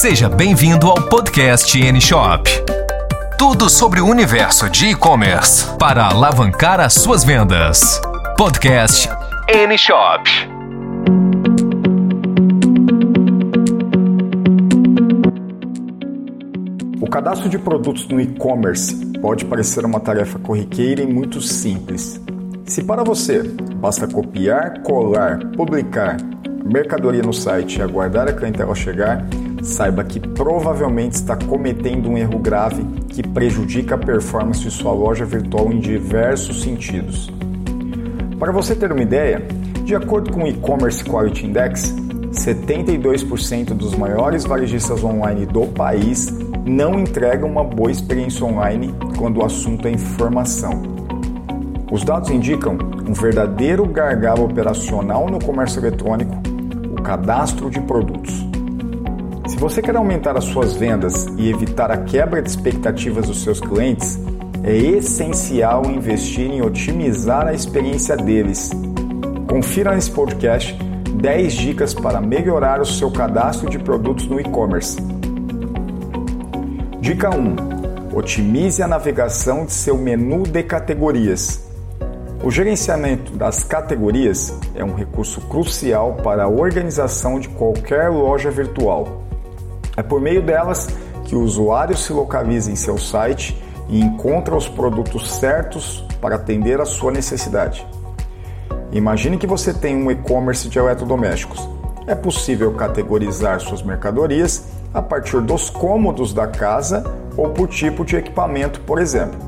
Seja bem-vindo ao podcast N-Shop. Tudo sobre o universo de e-commerce para alavancar as suas vendas. Podcast N-Shop. O cadastro de produtos no e-commerce pode parecer uma tarefa corriqueira e muito simples. Se para você basta copiar, colar, publicar mercadoria no site e aguardar a clientela chegar, saiba que provavelmente está cometendo um erro grave que prejudica a performance de sua loja virtual em diversos sentidos. Para você ter uma ideia, de acordo com o E-Commerce Quality Index, 72% dos maiores varejistas online do país não entregam uma boa experiência online quando o assunto é informação. Os dados indicam um verdadeiro gargalo operacional no comércio eletrônico, o cadastro de produtos. Se você quer aumentar as suas vendas e evitar a quebra de expectativas dos seus clientes, é essencial investir em otimizar a experiência deles. Confira nesse podcast 10 dicas para melhorar o seu cadastro de produtos no e-commerce. Dica 1: Otimize a navegação de seu menu de categorias. O gerenciamento das categorias é um recurso crucial para a organização de qualquer loja virtual. É por meio delas que o usuário se localiza em seu site e encontra os produtos certos para atender a sua necessidade. Imagine que você tem um e-commerce de eletrodomésticos. É possível categorizar suas mercadorias a partir dos cômodos da casa ou por tipo de equipamento, por exemplo.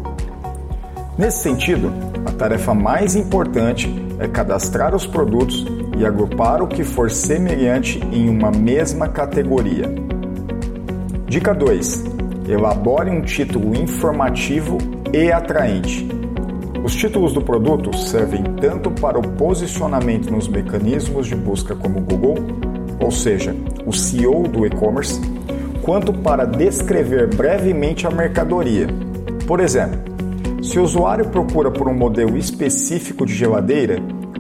Nesse sentido, a tarefa mais importante é cadastrar os produtos e agrupar o que for semelhante em uma mesma categoria. Dica 2: Elabore um título informativo e atraente. Os títulos do produto servem tanto para o posicionamento nos mecanismos de busca como Google, ou seja, o CEO do e-commerce, quanto para descrever brevemente a mercadoria. Por exemplo, se o usuário procura por um modelo específico de geladeira,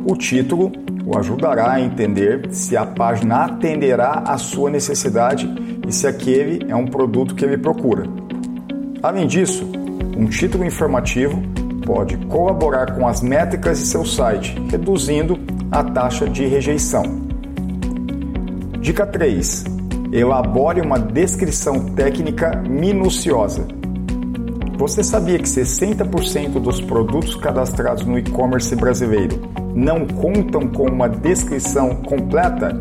o título o ajudará a entender se a página atenderá à sua necessidade se aquele é um produto que ele procura. Além disso, um título informativo pode colaborar com as métricas de seu site, reduzindo a taxa de rejeição. Dica 3. Elabore uma descrição técnica minuciosa. Você sabia que 60% dos produtos cadastrados no e-commerce brasileiro não contam com uma descrição completa?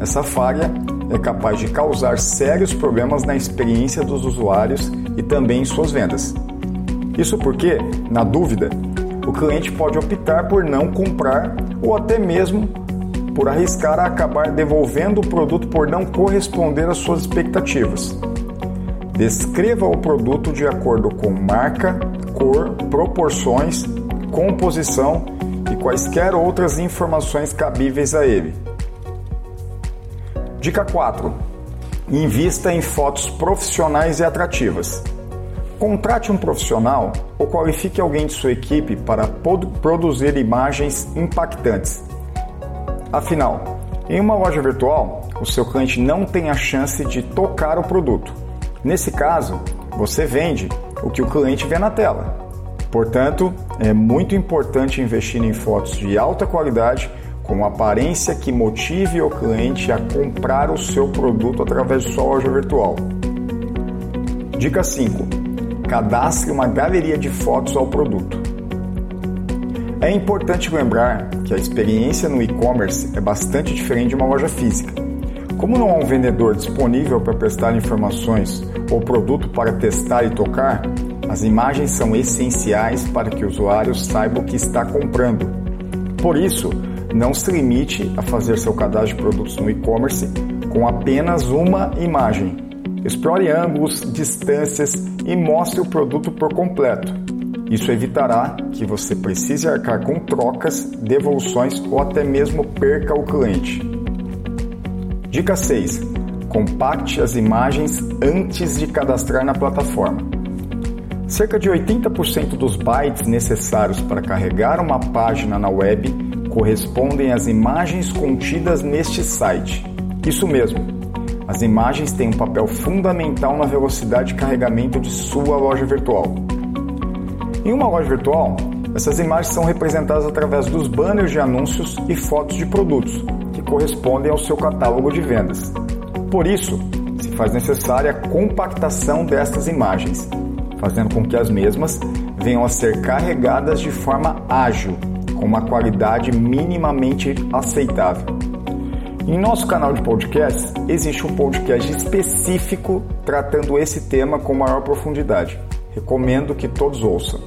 Essa falha é capaz de causar sérios problemas na experiência dos usuários e também em suas vendas. Isso porque, na dúvida, o cliente pode optar por não comprar ou até mesmo por arriscar a acabar devolvendo o produto por não corresponder às suas expectativas. Descreva o produto de acordo com marca, cor, proporções, composição e quaisquer outras informações cabíveis a ele. Dica 4. Invista em fotos profissionais e atrativas. Contrate um profissional ou qualifique alguém de sua equipe para produzir imagens impactantes. Afinal, em uma loja virtual, o seu cliente não tem a chance de tocar o produto Nesse caso, você vende o que o cliente vê na tela. Portanto, é muito importante investir em fotos de alta qualidade com aparência que motive o cliente a comprar o seu produto através de sua loja virtual. Dica 5. Cadastre uma galeria de fotos ao produto. É importante lembrar que a experiência no e-commerce é bastante diferente de uma loja física. Como não há um vendedor disponível para prestar informações ou produto para testar e tocar, as imagens são essenciais para que o usuário saiba o que está comprando. Por isso, não se limite a fazer seu cadastro de produtos no e-commerce com apenas uma imagem. Explore ângulos, distâncias e mostre o produto por completo. Isso evitará que você precise arcar com trocas, devoluções ou até mesmo perca o cliente. Dica 6. Compacte as imagens antes de cadastrar na plataforma. Cerca de 80% dos bytes necessários para carregar uma página na web correspondem às imagens contidas neste site. Isso mesmo, As imagens têm um papel fundamental na velocidade de carregamento de sua loja virtual. Em uma loja virtual, essas imagens são representadas através dos banners de anúncios e fotos de produtos, que correspondem ao seu catálogo de vendas. Por isso, se faz necessária a compactação destas imagens, fazendo com que as mesmas venham a ser carregadas de forma ágil, uma qualidade minimamente aceitável. Em nosso canal de podcast existe um podcast específico tratando esse tema com maior profundidade. Recomendo que todos ouçam.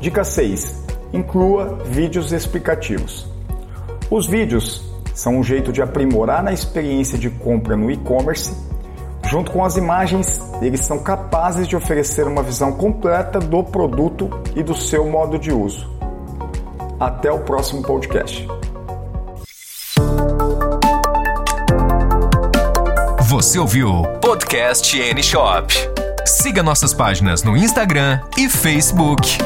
Dica 6. Inclua vídeos explicativos. Os vídeos são um jeito de aprimorar na experiência de compra no e-commerce. Junto com as imagens, eles são capazes de oferecer uma visão completa do produto e do seu modo de uso. Até o próximo podcast. Você ouviu Podcast N Shop. Siga nossas páginas no Instagram e Facebook.